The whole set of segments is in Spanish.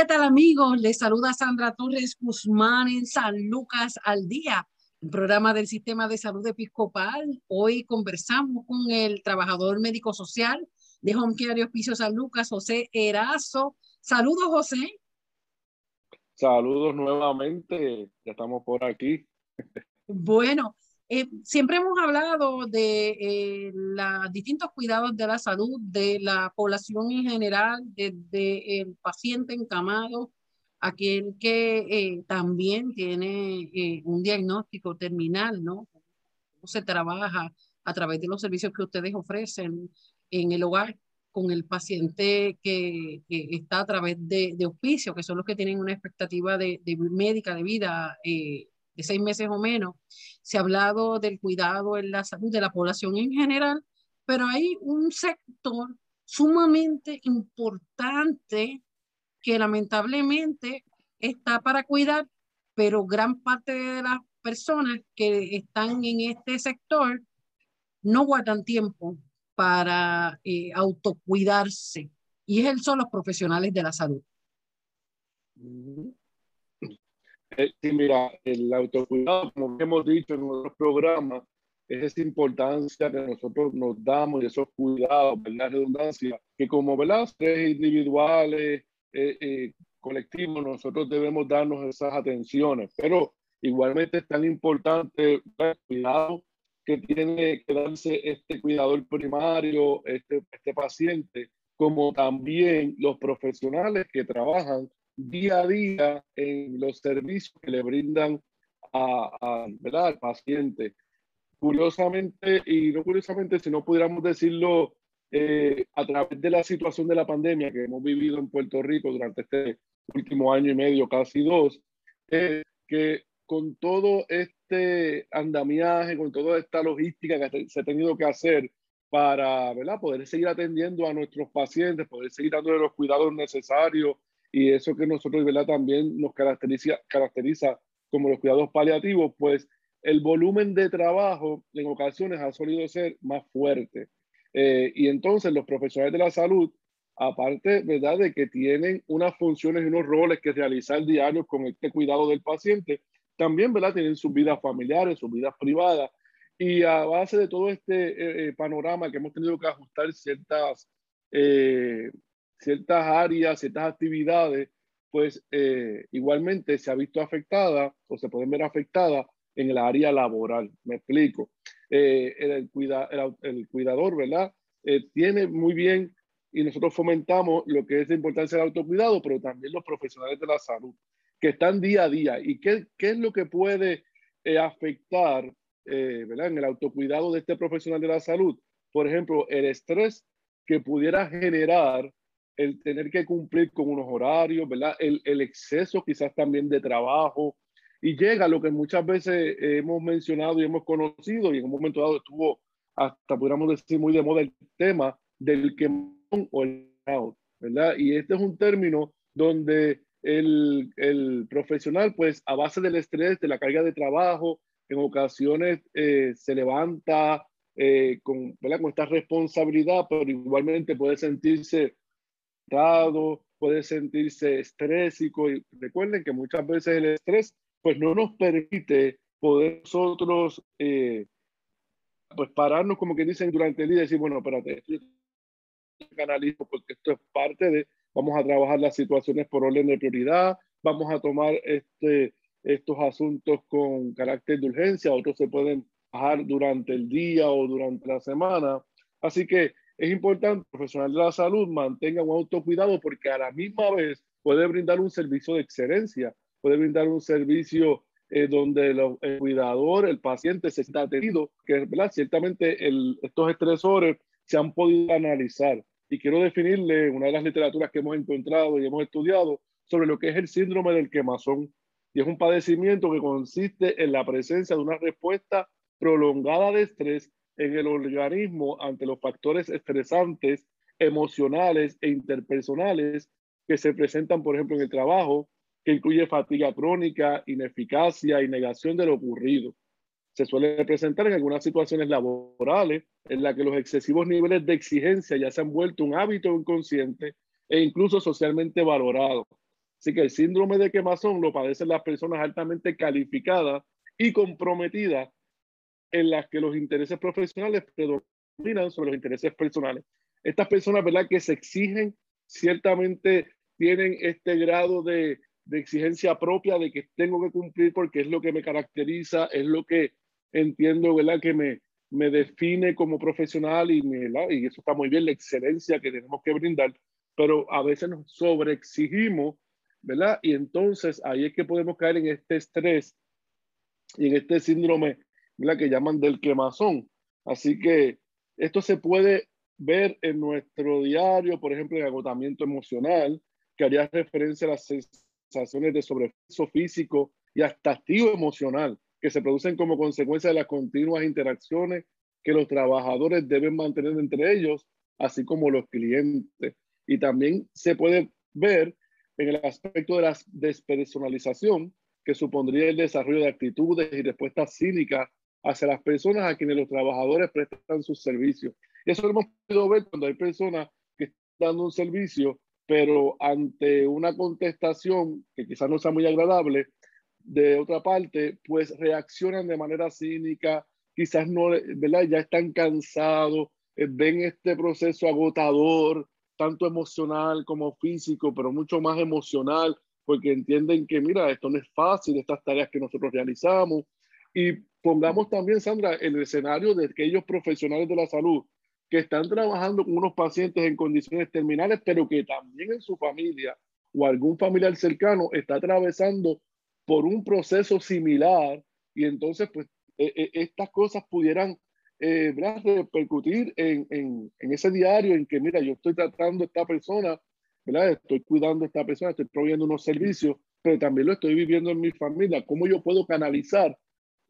¿Qué tal amigos? Les saluda Sandra Torres Guzmán en San Lucas al Día, un programa del Sistema de Salud Episcopal. Hoy conversamos con el trabajador médico social de Home Care y Hospicio San Lucas, José Erazo. Saludos, José. Saludos nuevamente, ya estamos por aquí. Bueno, eh, siempre hemos hablado de eh, los distintos cuidados de la salud de la población en general, desde el paciente encamado, aquel que eh, también tiene un diagnóstico terminal, ¿no? ¿Cómo se trabaja a través de los servicios que ustedes ofrecen en el hogar con el paciente que, está a través de, de hospicio, que son los que tienen una expectativa de, de médica de vida de seis meses o menos. Se ha hablado del cuidado en la salud de la población en general, pero hay un sector sumamente importante que lamentablemente está para cuidar, pero gran parte de las personas que están en este sector no guardan tiempo para eh, autocuidarse y es son los profesionales de la salud. Eh, sí, mira, el autocuidado, como hemos dicho en otros programas, es esa importancia que nosotros nos damos y esos cuidados, la redundancia, que como ¿verdad? tres individuales, eh, eh, colectivos, nosotros debemos darnos esas atenciones, pero igualmente es tan importante el cuidado que tiene que darse este cuidador primario, este, este paciente, como también los profesionales que trabajan día a día en los servicios que le brindan a, ¿verdad? al paciente. Curiosamente, y no curiosamente, si no pudiéramos decirlo eh, a través de la situación de la pandemia que hemos vivido en Puerto Rico durante este último año y medio, casi dos, que con todo este andamiaje, con toda esta logística que se ha tenido que hacer para ¿verdad? poder seguir atendiendo a nuestros pacientes, poder seguir dando los cuidados necesarios y eso que nosotros ¿verdad? también nos caracteriza, caracteriza como los cuidados paliativos, pues el volumen de trabajo en ocasiones ha solido ser más fuerte. Eh, y entonces los profesionales de la salud, aparte ¿verdad? de que tienen unas funciones y unos roles que realizar diarios con este cuidado del paciente, también ¿verdad? tienen sus vidas familiares, sus vidas privadas. Y a base de todo este eh, eh, panorama que hemos tenido que ajustar ciertas ciertas áreas, ciertas actividades, pues eh, igualmente se ha visto afectada o se pueden ver afectadas en el área laboral. Me explico. Eh, el, cuida, el, cuidador, ¿verdad? Eh, tiene muy bien y nosotros fomentamos lo que es la importancia del autocuidado, pero también los profesionales de la salud, que están día a día. ¿Y qué, qué es lo que puede afectar, ¿verdad? En el autocuidado de este profesional de la salud. Por ejemplo, el estrés que pudiera generar el tener que cumplir con unos horarios, ¿verdad? El, exceso quizás también de trabajo. Y llega lo que muchas veces hemos mencionado y hemos conocido, y en un momento dado estuvo hasta, podríamos decir, muy de moda el tema del quemón o el out, ¿verdad? Y este es un término donde el, profesional, pues a base del estrés, de la carga de trabajo, en ocasiones eh, se levanta eh, con esta responsabilidad, pero igualmente puede sentirse puede sentirse estrésico y recuerden que muchas veces el estrés pues no nos permite poder nosotros eh, pues pararnos como que dicen durante el día y decir, bueno, espérate, canalizo porque esto es parte de, vamos a trabajar las situaciones por orden de prioridad, vamos a tomar este, estos asuntos con carácter de urgencia, otros se pueden bajar durante el día o durante la semana. Así que es importante que el profesional de la salud mantenga un autocuidado porque a la misma vez puede brindar un servicio de excelencia, puede brindar un servicio eh, donde el cuidador, el paciente se está atendido, que ¿verdad? ciertamente el, estos estresores se han podido analizar. Y quiero definirle una de las literaturas que hemos encontrado y hemos estudiado sobre lo que es el síndrome del quemazón. Y es un padecimiento que consiste en la presencia de una respuesta prolongada de estrés en el organismo ante los factores estresantes emocionales e interpersonales que se presentan, por ejemplo, en el trabajo, que incluye fatiga crónica, ineficacia y negación de lo ocurrido. Se suele presentar en algunas situaciones laborales en las que los excesivos niveles de exigencia ya se han vuelto un hábito inconsciente e incluso socialmente valorado. Así que el síndrome de quemazón lo padecen las personas altamente calificadas y comprometidas en las que los intereses profesionales predominan sobre los intereses personales. Estas personas, ¿verdad? Que se exigen, ciertamente tienen este grado de, de exigencia propia de que tengo que cumplir porque es lo que me caracteriza, es lo que entiendo, ¿verdad? Que me, me define como profesional y, y eso está muy bien, la excelencia que tenemos que brindar, pero a veces nos sobreexigimos, ¿verdad? Y entonces ahí es que podemos caer en este estrés y en este síndrome, ¿verdad? Que llaman del quemazón. Así que esto se puede ver en nuestro diario, por ejemplo, en agotamiento emocional, que haría referencia a las sensaciones de sobrepeso físico y hasta activo emocional que se producen como consecuencia de las continuas interacciones que los trabajadores deben mantener entre ellos, así como los clientes. Y también se puede ver en el aspecto de la despersonalización, que supondría el desarrollo de actitudes y respuestas cínicas hacia las personas a quienes los trabajadores prestan sus servicios. Eso lo hemos podido ver cuando hay personas que están dando un servicio pero ante una contestación que quizás no sea muy agradable, de otra parte, pues reaccionan de manera cínica, quizás no, ¿verdad? Ya están cansados, eh, ven este proceso agotador, tanto emocional como físico, pero mucho más emocional, porque entienden que, mira, esto no es fácil, estas tareas que nosotros realizamos. Y pongamos también, Sandra, el escenario de aquellos profesionales de la salud que están trabajando con unos pacientes en condiciones terminales, pero que también en su familia o algún familiar cercano está atravesando por un proceso similar y entonces pues e, e, estas cosas pudieran eh, repercutir en, en, en, ese diario en que mira yo estoy tratando a esta persona, ¿verdad? estoy cuidando a esta persona, estoy proveyendo unos servicios, pero también lo estoy viviendo en mi familia, ¿cómo yo puedo canalizar?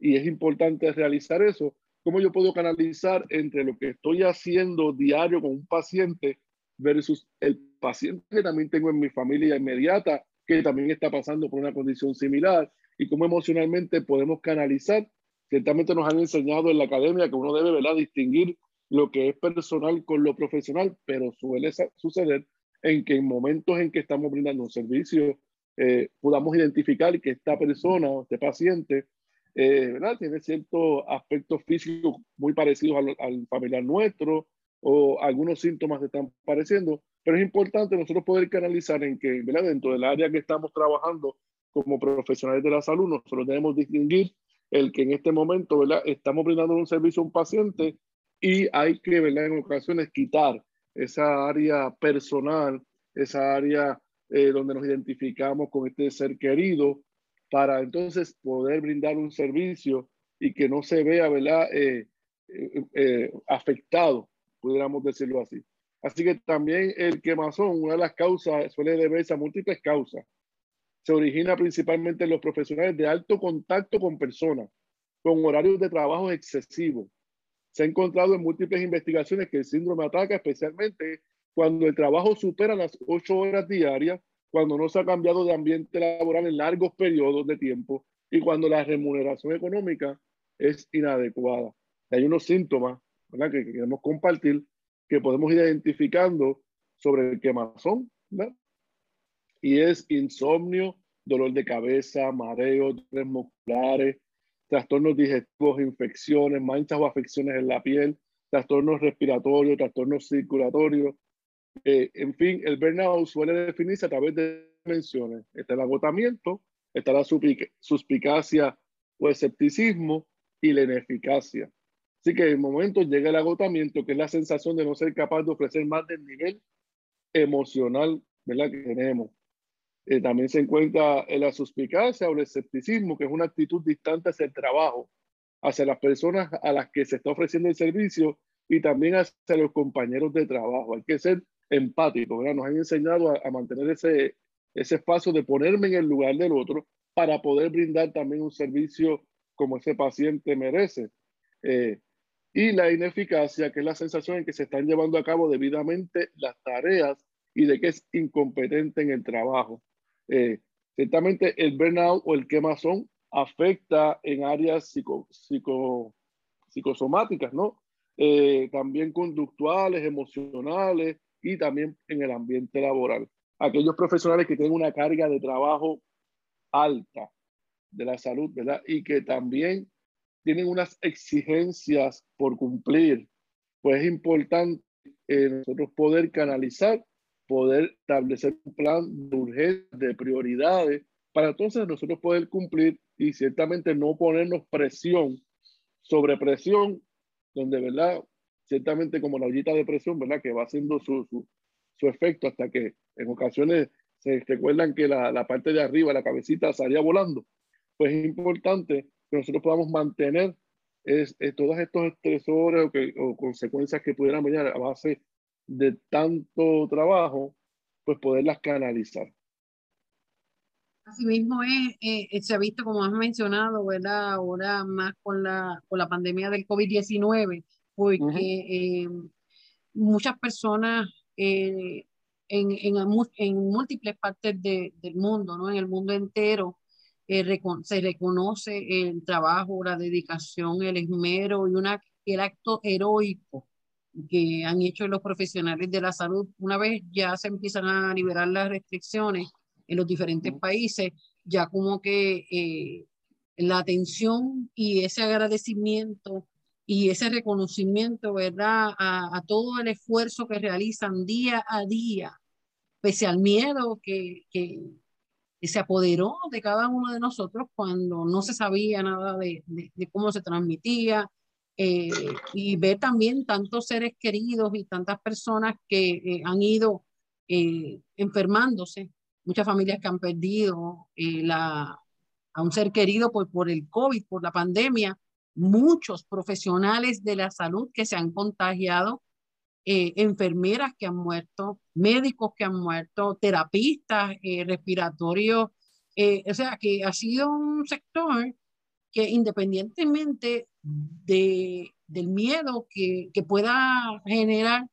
Y es importante realizar eso cómo yo puedo canalizar entre lo que estoy haciendo diario con un paciente versus el paciente que también tengo en mi familia inmediata, que también está pasando por una condición similar, y cómo emocionalmente podemos canalizar. Ciertamente nos han enseñado en la academia que uno debe ¿verdad? distinguir lo que es personal con lo profesional, pero suele suceder en que en momentos en que estamos brindando un servicio, eh, podamos identificar que esta persona o este paciente eh, ¿verdad? Tiene ciertos aspectos físicos muy parecidos al, familiar nuestro o algunos síntomas están apareciendo, pero es importante nosotros poder canalizar en que ¿verdad? dentro del área que estamos trabajando como profesionales de la salud, nosotros debemos distinguir el que en este momento ¿verdad? estamos brindando un servicio a un paciente y hay que ¿verdad? en ocasiones quitar esa área personal, esa área eh, donde nos identificamos con este ser querido para entonces poder brindar un servicio y que no se vea, ¿verdad? Eh, eh, eh, afectado, pudiéramos decirlo así. Así que también el quemazón, una de las causas, suele deberse a múltiples causas. Se origina principalmente en los profesionales de alto contacto con personas, con horarios de trabajo excesivos. Se ha encontrado en múltiples investigaciones que el síndrome ataca especialmente cuando el trabajo supera las ocho horas diarias cuando no se ha cambiado de ambiente laboral en largos periodos de tiempo y cuando la remuneración económica es inadecuada. Hay unos síntomas ¿verdad? que queremos compartir que podemos ir identificando sobre el quemazón, ¿verdad? y es insomnio, dolor de cabeza, mareo, dolores musculares, trastornos digestivos, infecciones, manchas o afecciones en la piel, trastornos respiratorios, trastornos circulatorios, eh, en fin, el burnout suele definirse a través de dimensiones. Está el agotamiento, está la suspicacia o escepticismo y la ineficacia. Así que en el momento llega el agotamiento, que es la sensación de no ser capaz de ofrecer más del nivel emocional ¿verdad? que tenemos. Eh, también se encuentra la suspicacia o el escepticismo, que es una actitud distante hacia el trabajo, hacia las personas a las que se está ofreciendo el servicio y también hacia los compañeros de trabajo. Hay que ser empático, ¿verdad? Nos han enseñado a, mantener ese, ese espacio de ponerme en el lugar del otro para poder brindar también un servicio como ese paciente merece. Eh, y la ineficacia, que es la sensación en que se están llevando a cabo debidamente las tareas y de que es incompetente en el trabajo. Eh, ciertamente el burnout o el quemazón afecta en áreas psico, psico, psicosomáticas, ¿no? Eh, también conductuales, emocionales y también en el ambiente laboral. Aquellos profesionales que tienen una carga de trabajo alta de la salud, ¿verdad? Y que también tienen unas exigencias por cumplir, pues es importante eh, nosotros poder canalizar, poder establecer un plan de urgencia, de prioridades, para entonces nosotros poder cumplir y ciertamente no ponernos presión sobre presión, donde, ¿verdad? Ciertamente como la ollita de presión, ¿verdad? Que va haciendo su, su, su efecto hasta que en ocasiones se recuerdan que la, la, parte de arriba, la cabecita, salía volando. Pues es importante que nosotros podamos mantener es, todos estos estresores o, que, o consecuencias que pudieran venir a base de tanto trabajo, pues poderlas canalizar. Asimismo es, eh, se ha visto, como has mencionado, ¿verdad? Ahora más con la, con la pandemia del COVID-19, porque eh, muchas personas eh, en, en, en, múltiples partes de, del mundo, ¿no? En el mundo entero, eh, se reconoce el trabajo, la dedicación, el esmero y una, el acto heroico que han hecho los profesionales de la salud. Una vez ya se empiezan a liberar las restricciones en los diferentes países, ya como que eh, la atención y ese agradecimiento y ese reconocimiento, ¿verdad? A, todo el esfuerzo que realizan día a día, pese al miedo que, que, se apoderó de cada uno de nosotros cuando no se sabía nada de, de, cómo se transmitía eh, y ver también tantos seres queridos y tantas personas que eh, han ido eh, enfermándose, muchas familias que han perdido la, a un ser querido por, por el COVID, por la pandemia, muchos profesionales de la salud que se han contagiado eh, enfermeras que han muerto, médicos que han muerto, terapistas eh, respiratorios. Eh, o sea, que ha sido un sector que independientemente de, del miedo que, que pueda generar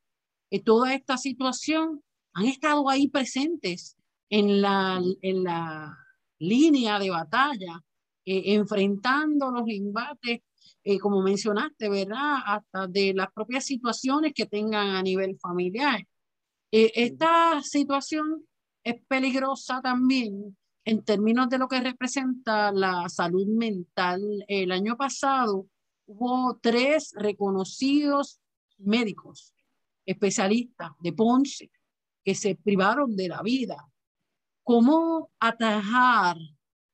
toda esta situación, han estado ahí presentes en la, en la línea de batalla, enfrentando los embates eh, como mencionaste, ¿verdad? Hasta de las propias situaciones que tengan a nivel familiar. Eh, esta situación es peligrosa también en términos de lo que representa la salud mental. El año pasado hubo tres reconocidos médicos, especialistas de Ponce, que se privaron de la vida. ¿Cómo atajar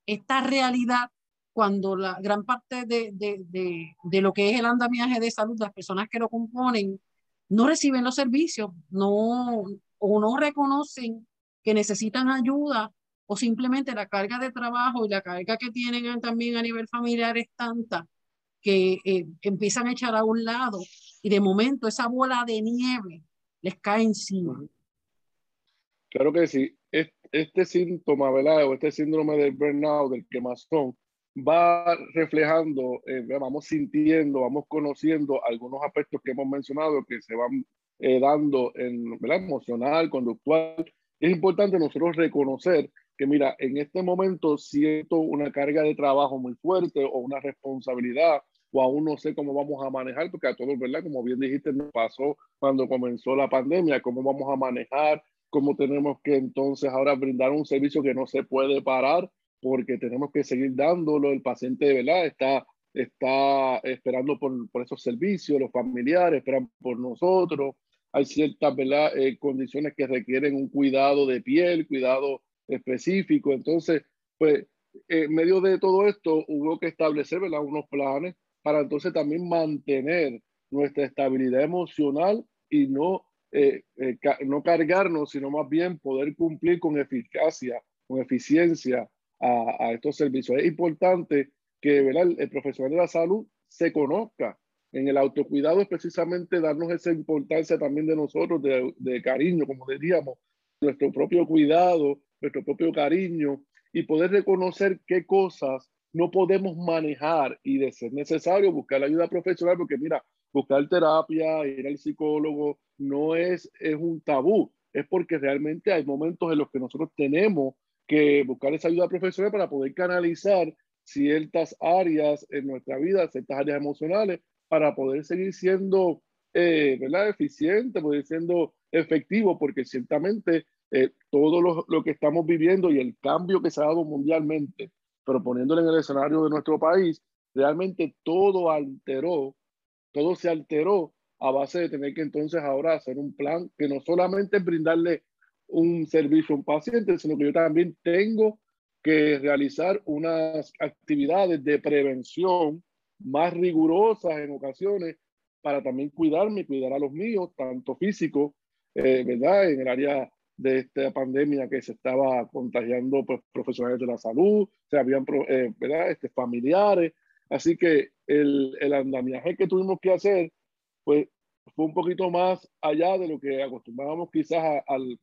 esta realidad cuando la gran parte de, de, de, de, lo que es el andamiaje de salud, las personas que lo componen, no reciben los servicios, no, o no reconocen que necesitan ayuda, o simplemente la carga de trabajo y la carga que tienen también a nivel familiar es tanta que eh, empiezan a echar a un lado y de momento esa bola de nieve les cae encima. Claro que sí. Este, síntoma, ¿verdad? O este síndrome del burnout, del quemazón, va reflejando, eh, vamos sintiendo, vamos conociendo algunos aspectos que hemos mencionado que se van eh, dando en ¿verdad? emocional, conductual. Es importante nosotros reconocer que, mira, en este momento siento una carga de trabajo muy fuerte o una responsabilidad o aún no sé cómo vamos a manejar, porque a todos, ¿verdad? Como bien dijiste, nos pasó cuando comenzó la pandemia, cómo vamos a manejar, cómo tenemos que entonces ahora brindar un servicio que no se puede parar porque tenemos que seguir dándolo. El paciente, ¿verdad? Está, está esperando por, por esos servicios, los familiares esperan por nosotros. Hay ciertas, ¿verdad? Eh, condiciones que requieren un cuidado de piel, cuidado específico. Entonces, pues, en medio de todo esto, hubo que establecer, ¿verdad? Unos planes para entonces también mantener nuestra estabilidad emocional y no, eh, eh, no cargarnos, sino más bien poder cumplir con eficacia con eficiencia a, estos servicios. Es importante que ¿verdad? El, profesional de la salud se conozca. En el autocuidado es precisamente darnos esa importancia también de nosotros, de, de cariño, como diríamos, nuestro propio cuidado, nuestro propio cariño y poder reconocer qué cosas no podemos manejar y de ser necesario buscar la ayuda profesional, porque mira, buscar terapia, ir al psicólogo, no es, es un tabú, es porque realmente hay momentos en los que nosotros tenemos que buscar esa ayuda profesional para poder canalizar ciertas áreas en nuestra vida, ciertas áreas emocionales, para poder seguir siendo eh, ¿verdad? eficiente, poder siendo efectivo, porque ciertamente eh, todo lo, lo, que estamos viviendo y el cambio que se ha dado mundialmente pero poniéndolo en el escenario de nuestro país, realmente todo alteró, todo se alteró a base de tener que entonces ahora hacer un plan que no solamente es brindarle un servicio a un paciente, sino que yo también tengo que realizar unas actividades de prevención más rigurosas en ocasiones para también cuidarme y cuidar a los míos, tanto físico, eh, ¿verdad? En el área de esta pandemia que se estaba contagiando pues, profesionales de la salud, se habían, eh, ¿verdad? Este, familiares. Así que el, el andamiaje que tuvimos que hacer, pues fue un poquito más allá de lo que acostumbrábamos quizás al,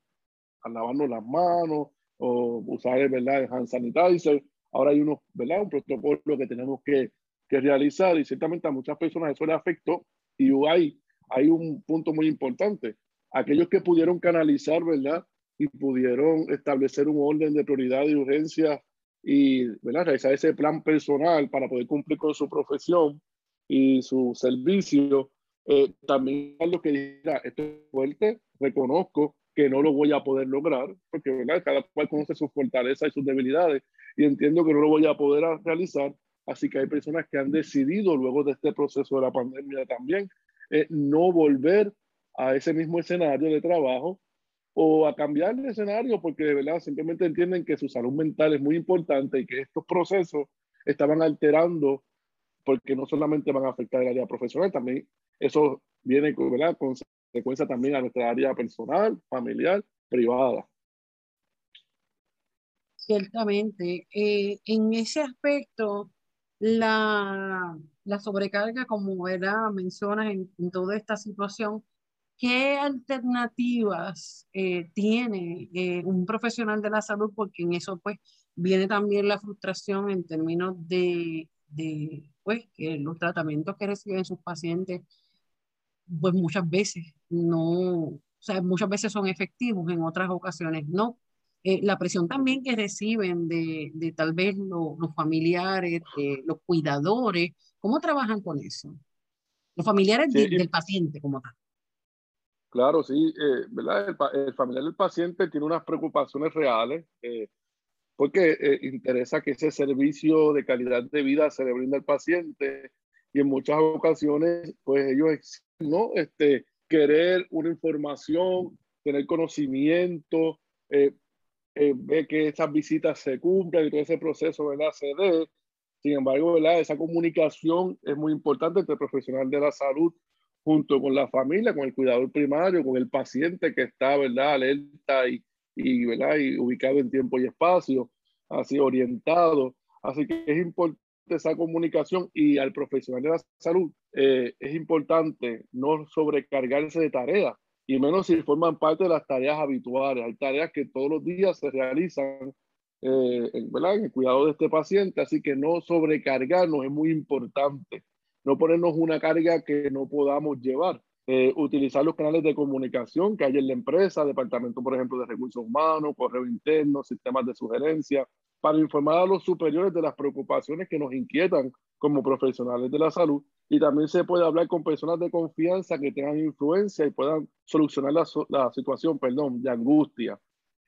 a lavarnos las manos o usar ¿verdad? el hand sanitizer. Ahora hay unos, ¿verdad? un protocolo que tenemos que, que realizar y ciertamente a muchas personas eso le afectó y hay, hay un punto muy importante aquellos que pudieron canalizar, ¿verdad? Y pudieron establecer un orden de prioridad y urgencia y, ¿verdad? Realizar ese plan personal para poder cumplir con su profesión y su servicio. Eh, también lo que dirá, esto es fuerte, reconozco que no lo voy a poder lograr, porque ¿verdad? cada cual conoce sus fortalezas y sus debilidades, y entiendo que no lo voy a poder realizar, así que hay personas que han decidido luego de este proceso de la pandemia también eh, no volver a ese mismo escenario de trabajo o a cambiar de escenario porque de verdad simplemente entienden que su salud mental es muy importante y que estos procesos estaban alterando porque no solamente van a afectar el área profesional, también eso viene con consecuencia también a nuestra área personal, familiar, privada. Ciertamente. Eh, en ese aspecto, la, la sobrecarga, como era mencionas en, toda esta situación, ¿Qué alternativas eh, tiene eh, un profesional de la salud? Porque en eso pues viene también la frustración en términos de, de pues, los tratamientos que reciben sus pacientes pues muchas veces no, o sea, muchas veces son efectivos, en otras ocasiones no. Eh, la presión también que reciben de, de tal vez los familiares, los cuidadores, ¿cómo trabajan con eso? Los familiares del paciente como tal. Claro, sí, eh, ¿verdad? El, familiar del paciente tiene unas preocupaciones reales eh, porque eh, interesa que ese servicio de calidad de vida se le brinda al paciente y en muchas ocasiones, pues ellos, ¿no? Este, querer una información, tener conocimiento, ver que esas visitas se cumplan y todo ese proceso, ¿verdad? Se dé. Sin embargo, ¿verdad? Esa comunicación es muy importante entre el profesional de la salud junto con la familia, con el cuidador primario, con el paciente que está, ¿verdad?, alerta y, y, ¿verdad? y ubicado en tiempo y espacio, así orientado. Así que es importante esa comunicación y al profesional de la salud eh, es importante no sobrecargarse de tareas y menos si forman parte de las tareas habituales. Hay tareas que todos los días se realizan eh, ¿verdad? en el cuidado de este paciente, así que no sobrecargarnos es muy importante no ponernos una carga que no podamos llevar. Eh, utilizar los canales de comunicación que hay en la empresa, departamento, por ejemplo, de recursos humanos, correo interno, sistemas de sugerencia, para informar a los superiores de las preocupaciones que nos inquietan como profesionales de la salud. Y también se puede hablar con personas de confianza que tengan influencia y puedan solucionar la, la situación, perdón, de angustia.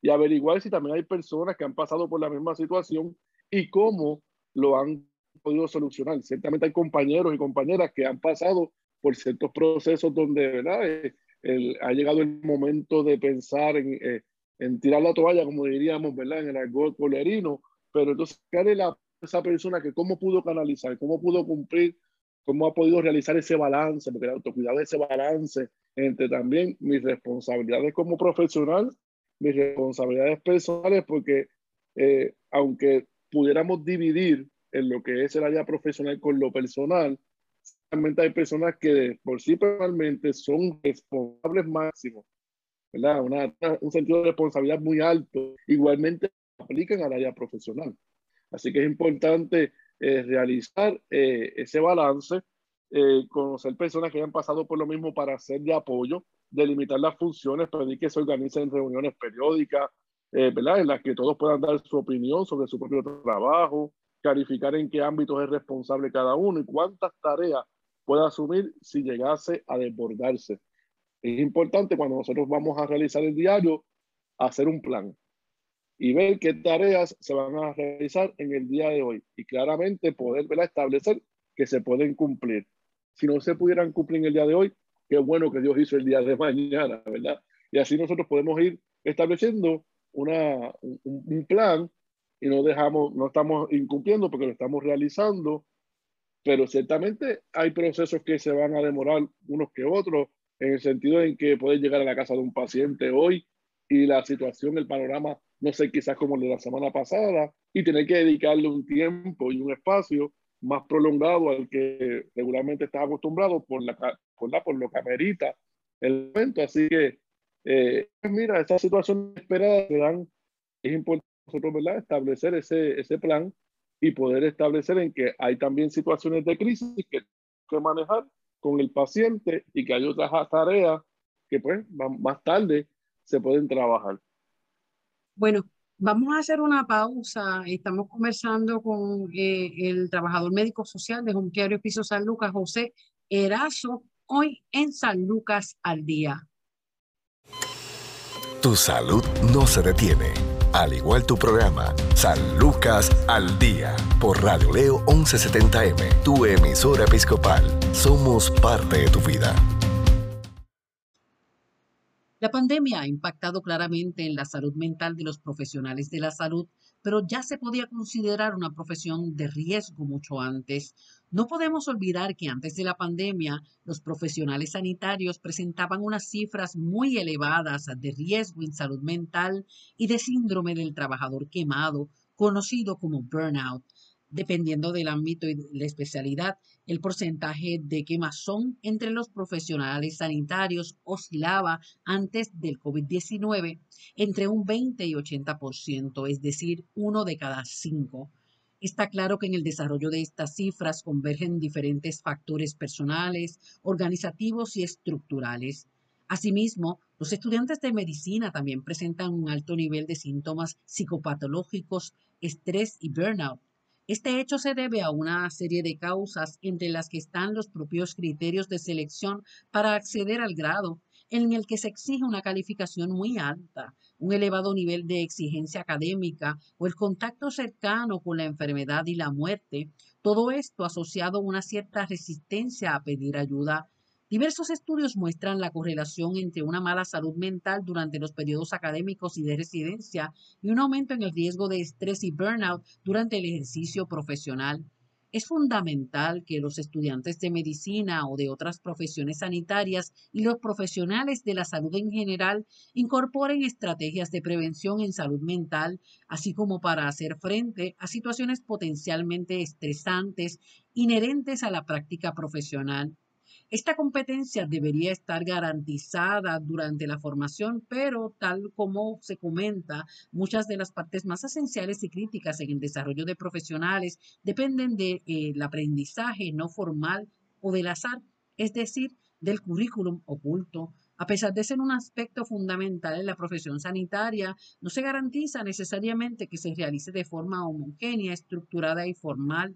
Y averiguar si también hay personas que han pasado por la misma situación y cómo lo han podido solucionar. Ciertamente hay compañeros y compañeras que han pasado por ciertos procesos donde ¿verdad? Eh, ha llegado el momento de pensar en, eh, en, tirar la toalla, como diríamos, ¿verdad? en el argot polerino, pero entonces, ¿qué la, esa persona que cómo pudo canalizar, cómo pudo cumplir, cómo ha podido realizar ese balance, porque el autocuidado es ese balance entre también mis responsabilidades como profesional, mis responsabilidades personales, porque eh, aunque pudiéramos dividir en lo que es el área profesional con lo personal, realmente hay personas que por sí personalmente son responsables máximos, ¿verdad? un sentido de responsabilidad muy alto, igualmente aplican al área profesional. Así que es importante eh, realizar eh, ese balance, eh, conocer personas que hayan pasado por lo mismo para hacer de apoyo, delimitar las funciones, pedir que se organicen reuniones periódicas, ¿verdad? En las que todos puedan dar su opinión sobre su propio trabajo, clarificar en qué ámbitos es responsable cada uno y cuántas tareas puede asumir si llegase a desbordarse. Es importante cuando nosotros vamos a realizar el diario, hacer un plan y ver qué tareas se van a realizar en el día de hoy y claramente poder establecer que se pueden cumplir. Si no se pudieran cumplir en el día de hoy, qué bueno que Dios hizo el día de mañana, ¿verdad? Y así nosotros podemos ir estableciendo una, un, un plan y no dejamos, no estamos incumpliendo porque lo estamos realizando, pero ciertamente hay procesos que se van a demorar unos que otros, en el sentido en que puede llegar a la casa de un paciente hoy y la situación, el panorama, no sé, quizás como el de la semana pasada, y tener que dedicarle un tiempo y un espacio más prolongado al que regularmente está acostumbrado por, la, por, la, por lo que amerita el momento. Así que, eh, mira, estas situaciones esperadas dan, es importante nosotros ¿verdad? establecer ese, ese plan y poder establecer en que hay también situaciones de crisis que que manejar con el paciente y que hay otras tareas que pues más tarde se pueden trabajar. Bueno, vamos a hacer una pausa. Estamos conversando con eh, el trabajador médico social de Junqueario Piso San Lucas, José Erazo, hoy en San Lucas al día. Tu salud no se detiene al igual tu programa, San Lucas al Día, por Radio Leo 1170M, tu emisora episcopal. Somos parte de tu vida. La pandemia ha impactado claramente en la salud mental de los profesionales de la salud, pero ya se podía considerar una profesión de riesgo mucho antes. No podemos olvidar que antes de la pandemia, los profesionales sanitarios presentaban unas cifras muy elevadas de riesgo en salud mental y de síndrome del trabajador quemado, conocido como burnout. Dependiendo del ámbito y la especialidad, el porcentaje de quemazón entre los profesionales sanitarios oscilaba antes del COVID-19 entre un 20 y 80%, es decir, uno de cada cinco. Está claro que en el desarrollo de estas cifras convergen diferentes factores personales, organizativos y estructurales. Asimismo, los estudiantes de medicina también presentan un alto nivel de síntomas psicopatológicos, estrés y burnout. Este hecho se debe a una serie de causas entre las que están los propios criterios de selección para acceder al grado, en el que se exige una calificación muy alta, un elevado nivel de exigencia académica o el contacto cercano con la enfermedad y la muerte, todo esto asociado a una cierta resistencia a pedir ayuda. Diversos estudios muestran la correlación entre una mala salud mental durante los periodos académicos y de residencia y un aumento en el riesgo de estrés y burnout durante el ejercicio profesional. Es fundamental que los estudiantes de medicina o de otras profesiones sanitarias y los profesionales de la salud en general incorporen estrategias de prevención en salud mental, así como para hacer frente a situaciones potencialmente estresantes inherentes a la práctica profesional. Esta competencia debería estar garantizada durante la formación, pero tal como se comenta, muchas de las partes más esenciales y críticas en el desarrollo de profesionales dependen del de, eh, aprendizaje no formal o del azar, es decir, del currículum oculto. A pesar de ser un aspecto fundamental en la profesión sanitaria, no se garantiza necesariamente que se realice de forma homogénea, estructurada y formal.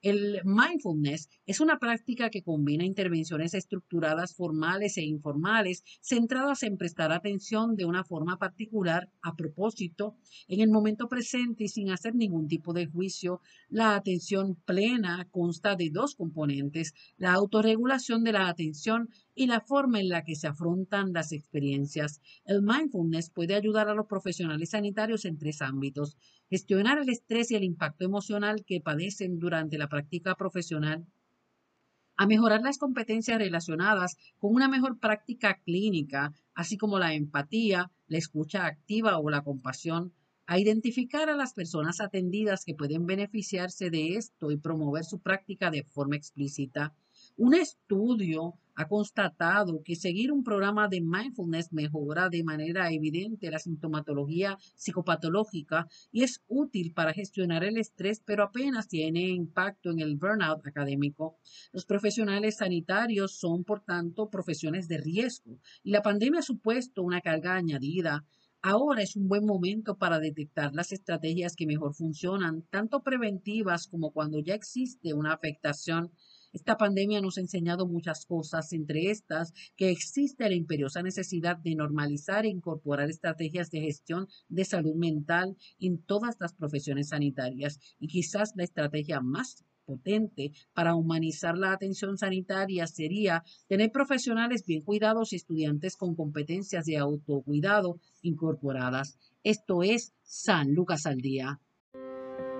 El mindfulness es una práctica que combina intervenciones estructuradas formales e informales centradas en prestar atención de una forma particular a propósito en el momento presente y sin hacer ningún tipo de juicio. La atención plena consta de dos componentes, la autorregulación de la atención y la forma en la que se afrontan las experiencias. El mindfulness puede ayudar a los profesionales sanitarios en tres ámbitos. Gestionar el estrés y el impacto emocional que padecen durante la práctica profesional. A mejorar las competencias relacionadas con una mejor práctica clínica, así como la empatía, la escucha activa o la compasión a identificar a las personas atendidas que pueden beneficiarse de esto y promover su práctica de forma explícita. Un estudio ha constatado que seguir un programa de mindfulness mejora de manera evidente la sintomatología psicopatológica y es útil para gestionar el estrés, pero apenas tiene impacto en el burnout académico. Los profesionales sanitarios son, por tanto, profesiones de riesgo y la pandemia ha supuesto una carga añadida Ahora es un buen momento para detectar las estrategias que mejor funcionan, tanto preventivas como cuando ya existe una afectación esta pandemia nos ha enseñado muchas cosas, entre estas que existe la imperiosa necesidad de normalizar e incorporar estrategias de gestión de salud mental en todas las profesiones sanitarias y quizás la estrategia más potente para humanizar la atención sanitaria sería tener profesionales bien cuidados y estudiantes con competencias de autocuidado incorporadas. Esto es San Lucas al Día.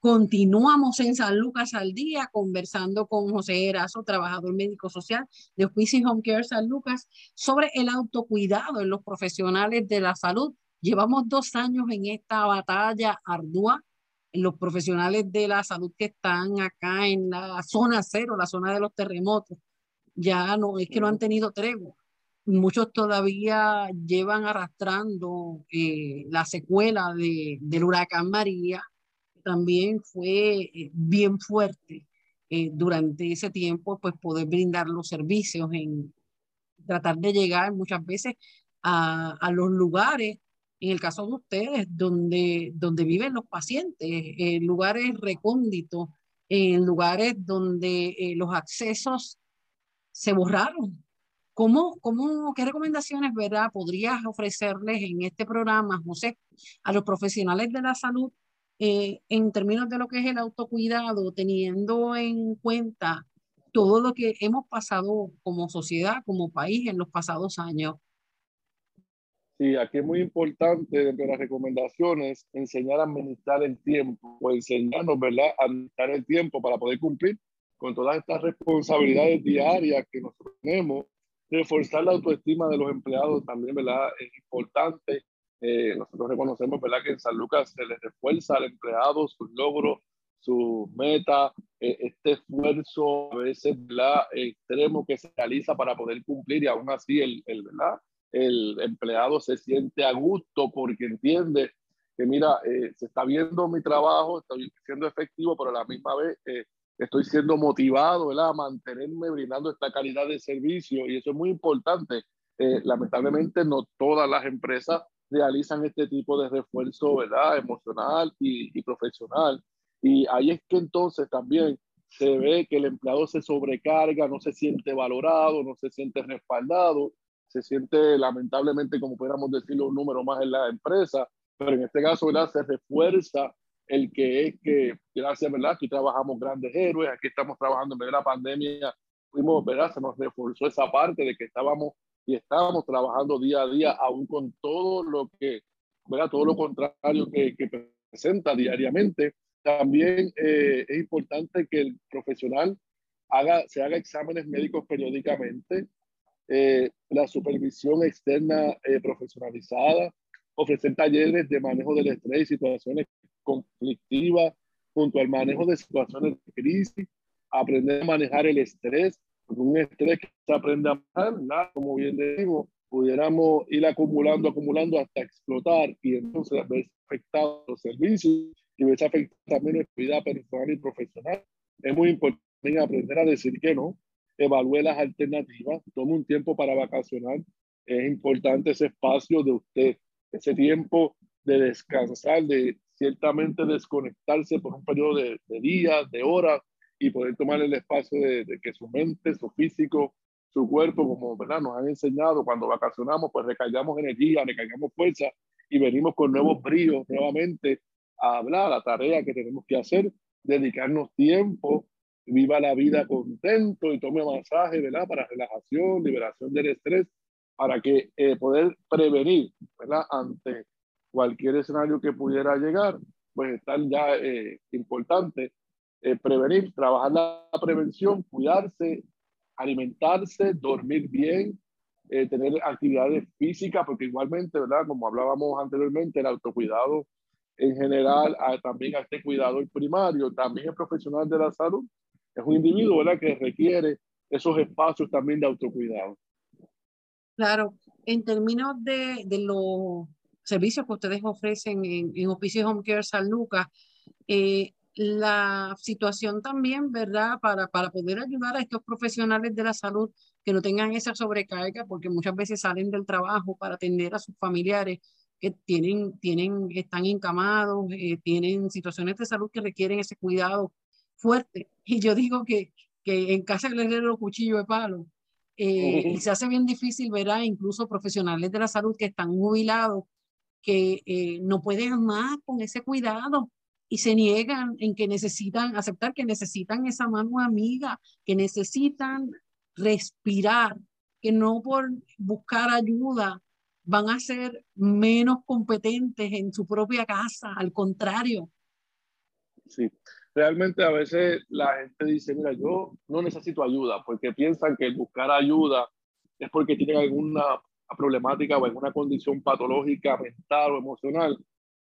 Continuamos en San Lucas al día conversando con José Erazo, trabajador médico social de Hospice Home Care San Lucas, sobre el autocuidado en los profesionales de la salud. Llevamos dos años en esta batalla ardua los profesionales de la salud que están acá en la zona cero, la zona de los terremotos. Ya no es que no han tenido tregua. Muchos todavía llevan arrastrando eh, la secuela de, del huracán María también fue eh, bien fuerte eh, durante ese tiempo, pues poder brindar los servicios, en tratar de llegar muchas veces a, a los lugares, en el caso de ustedes, donde, donde viven los pacientes, en lugares recónditos, en lugares donde eh, los accesos se borraron. ¿Cómo, cómo, ¿Qué recomendaciones verdad, podrías ofrecerles en este programa, José, a los profesionales de la salud eh, en términos de lo que es el autocuidado, teniendo en cuenta todo lo que hemos pasado como sociedad, como país en los pasados años. Sí, aquí es muy importante dentro de las recomendaciones enseñar a administrar el tiempo o enseñarnos, ¿verdad?, a administrar el tiempo para poder cumplir con todas estas responsabilidades diarias que nosotros tenemos. Reforzar la autoestima de los empleados también, ¿verdad? Es importante eh, nosotros reconocemos ¿verdad? que en San Lucas se le refuerza al empleado sus logros, su meta, eh, este esfuerzo a veces ¿verdad? extremo que se realiza para poder cumplir y aún así el, el, ¿verdad? el empleado se siente a gusto porque entiende que mira, eh, se está viendo mi trabajo, estoy siendo efectivo, pero a la misma vez estoy siendo motivado ¿verdad? a mantenerme brindando esta calidad de servicio y eso es muy importante. lamentablemente no todas las empresas realizan este tipo de refuerzo, ¿verdad? Emocional y, y profesional. Y ahí es que entonces también se ve que el empleado se sobrecarga, no se siente valorado, no se siente respaldado, se siente lamentablemente, como pudiéramos decirlo, un número más en la empresa, pero en este caso, ¿verdad? Se refuerza el que es que, gracias, ¿verdad? Aquí trabajamos grandes héroes, aquí estamos trabajando en medio de la pandemia, fuimos, ¿verdad? Se nos reforzó esa parte de que estábamos y estábamos trabajando día a día, aún con todo lo que, ¿verdad? todo lo contrario que, que presenta diariamente. También eh, es importante que el profesional haga, se haga exámenes médicos periódicamente, eh, la supervisión externa eh, profesionalizada, ofrecer talleres de manejo del estrés y situaciones conflictivas junto al manejo de situaciones de crisis, aprender a manejar el estrés, un estrés que se aprende a manejar, como bien decimos, pudiéramos ir acumulando, acumulando hasta explotar y entonces verse afectado los servicios y verse afectado también nuestra vida personal y profesional. Es muy importante aprender a decir que no, evalúe las alternativas, tome un tiempo para vacacionar. Es importante ese espacio de usted, ese tiempo de descansar, de ciertamente desconectarse por un periodo de, de días, de horas, y poder tomar el espacio de, que su mente, su físico, su cuerpo, como ¿verdad? nos han enseñado cuando vacacionamos, pues recargamos energía, recargamos fuerza y venimos con nuevos bríos nuevamente a hablar, la tarea que tenemos que hacer, dedicarnos tiempo viva la vida contento y tome masaje, ¿verdad? Para relajación, liberación del estrés, para que eh, poder prevenir, ¿verdad? Ante cualquier escenario que pudiera llegar, pues estar ya eh, importante eh, prevenir, trabajar la prevención, cuidarse, alimentarse, dormir bien, eh, tener actividades físicas, porque igualmente, ¿verdad? Como hablábamos anteriormente, el autocuidado en general, también a este cuidador primario, también el profesional de la salud, es un individuo, ¿verdad? Que requiere esos espacios también de autocuidado. Claro, en términos de, de los servicios que ustedes ofrecen en, en Hospicio Home Care San Lucas, eh, la situación también, ¿verdad? Para, para poder ayudar a estos profesionales de la salud que no tengan esa sobrecarga, porque muchas veces salen del trabajo para atender a sus familiares que tienen, tienen, están encamados, eh, tienen situaciones de salud que requieren ese cuidado fuerte. Y yo digo que, que en casa les den los cuchillo de palo. Eh, y se hace bien difícil, ¿verdad? Incluso profesionales de la salud que están jubilados, que eh, no pueden más con ese cuidado y se niegan en que necesitan aceptar que necesitan esa mano amiga, que necesitan respirar, que no por buscar ayuda van a ser menos competentes en su propia casa, al contrario. Sí, realmente a veces la gente dice, mira, yo no necesito ayuda, porque piensan que buscar ayuda es porque tienen alguna problemática o alguna condición patológica mental o emocional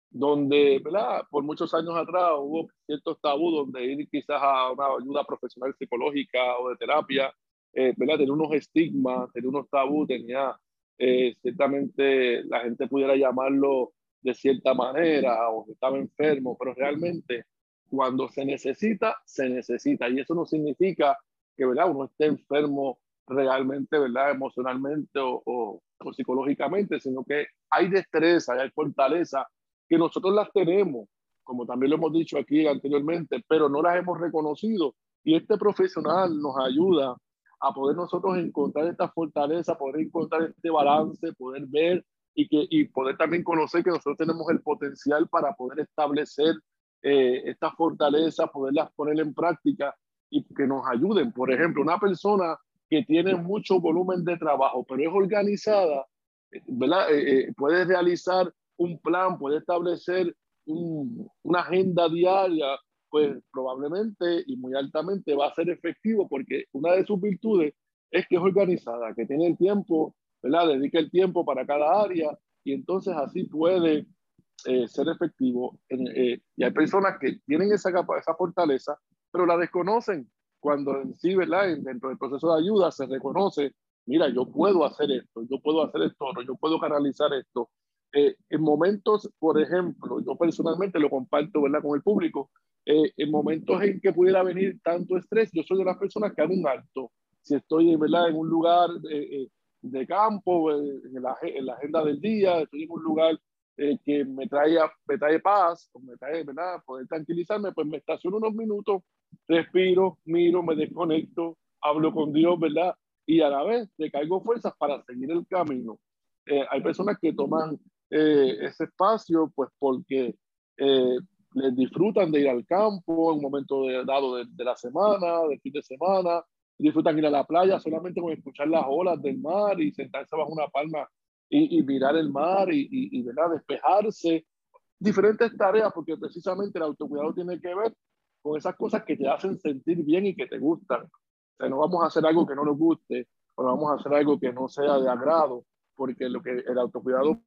donde, ¿verdad? Por muchos años atrás hubo ciertos tabú donde ir quizás a una ayuda profesional psicológica o de terapia, eh, ¿verdad? Tenía unos estigmas, tenía unos tabú, tenía eh, ciertamente la gente pudiera llamarlo de cierta manera o que estaba enfermo, pero realmente cuando se necesita, se necesita. Y eso no significa que, ¿verdad? Uno esté enfermo realmente, ¿verdad? Emocionalmente o, o, o psicológicamente, sino que hay destreza, hay fortaleza que nosotros las tenemos, como también lo hemos dicho aquí anteriormente, pero no las hemos reconocido. Y este profesional nos ayuda a poder nosotros encontrar esta fortaleza, poder encontrar este balance, poder ver y, que, y poder también conocer que nosotros tenemos el potencial para poder establecer eh, estas fortalezas, poderlas poner en práctica y que nos ayuden. Por ejemplo, una persona que tiene mucho volumen de trabajo, pero es organizada, eh, ¿verdad? Eh, eh, puede realizar un plan, puede establecer una agenda diaria, pues probablemente y muy altamente va a ser efectivo porque una de sus virtudes es que es organizada, que tiene el tiempo, ¿verdad? Dedica el tiempo para cada área y entonces así puede eh, ser efectivo. Eh, y hay personas que tienen esa, esa fortaleza, pero la desconocen cuando en sí, ¿verdad? Dentro del proceso de ayuda se reconoce, mira, yo puedo hacer esto, yo puedo hacer esto, yo puedo canalizar esto, eh, en momentos, por ejemplo, yo personalmente lo comparto ¿verdad? con el público, eh, en momentos en que pudiera venir tanto estrés, yo soy de las personas que hago un alto. Si estoy ¿verdad? en un lugar eh, de campo, en la, en la, agenda del día, estoy en un lugar que me trae, me trae paz, me trae ¿verdad? poder tranquilizarme, pues me estaciono unos minutos, respiro, miro, me desconecto, hablo con Dios, ¿verdad? Y a la vez le caigo fuerzas para seguir el camino. hay personas que toman eh, ese espacio, pues porque eh, les disfrutan de ir al campo en un momento dado de, la semana, del fin de semana, disfrutan ir a la playa solamente con escuchar las olas del mar y sentarse bajo una palma y, mirar el mar y, y, despejarse. Diferentes tareas, porque precisamente el autocuidado tiene que ver con esas cosas que te hacen sentir bien y que te gustan. O sea, no vamos a hacer algo que no nos guste, o no vamos a hacer algo que no sea de agrado, porque lo que el autocuidado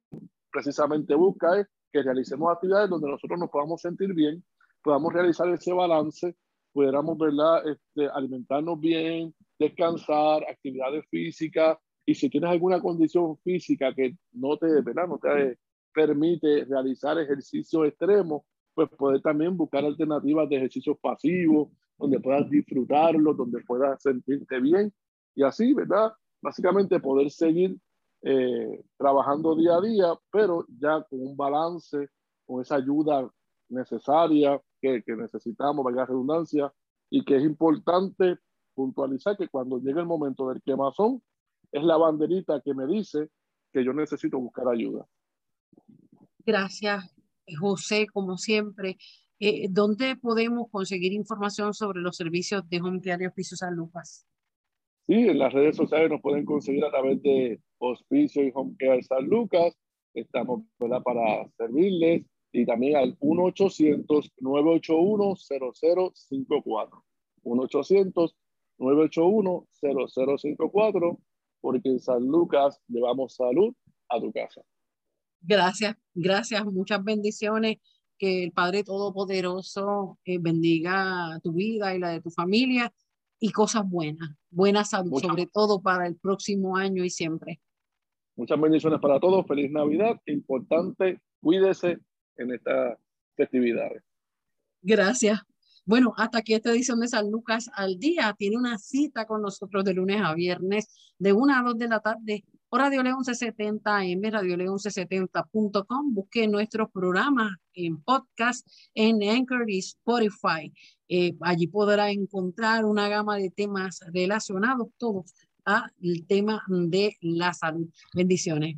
precisamente busca es que realicemos actividades donde nosotros nos podamos sentir bien, podamos realizar ese balance, pudiéramos ¿verdad? Este, alimentarnos bien, descansar, actividades físicas, y si tienes alguna condición física que no te, ¿verdad? No te permite realizar ejercicios extremos, pues poder también buscar alternativas de ejercicios pasivos, donde puedas disfrutarlo, donde puedas sentirte bien, y así, ¿verdad? Básicamente poder seguir eh, trabajando día a día, pero ya con un balance, con esa ayuda necesaria que, que necesitamos, valga la redundancia, y que es importante puntualizar que cuando llegue el momento del quemazón, es la banderita que me dice que yo necesito buscar ayuda. Gracias, José, como siempre. Eh, ¿Dónde podemos conseguir información sobre los servicios de Home Care y Hospicio San Lucas? Sí, en las redes sociales nos pueden conseguir a través de Hospicio y Home Care San Lucas. Estamos para servirles y también al 1-800-981-0054. 1-800-981-0054, porque en San Lucas llevamos salud a tu casa. Gracias, gracias, muchas bendiciones. Que el Padre Todopoderoso eh, bendiga tu vida y la de tu familia y cosas buenas, buena salud, sobre todo para el próximo año y siempre. Muchas bendiciones para todos, feliz Navidad, importante, cuídese en estas festividades. Gracias. Bueno, hasta aquí esta edición de San Lucas al día. Tiene una cita con nosotros de lunes a viernes de 1 a 2 de la tarde por Radio León 1170 M, Radio León 1170.com. Busque nuestros programas en podcast, en Anchor y Spotify. Eh, allí podrá encontrar una gama de temas relacionados todos al tema de la salud. Bendiciones.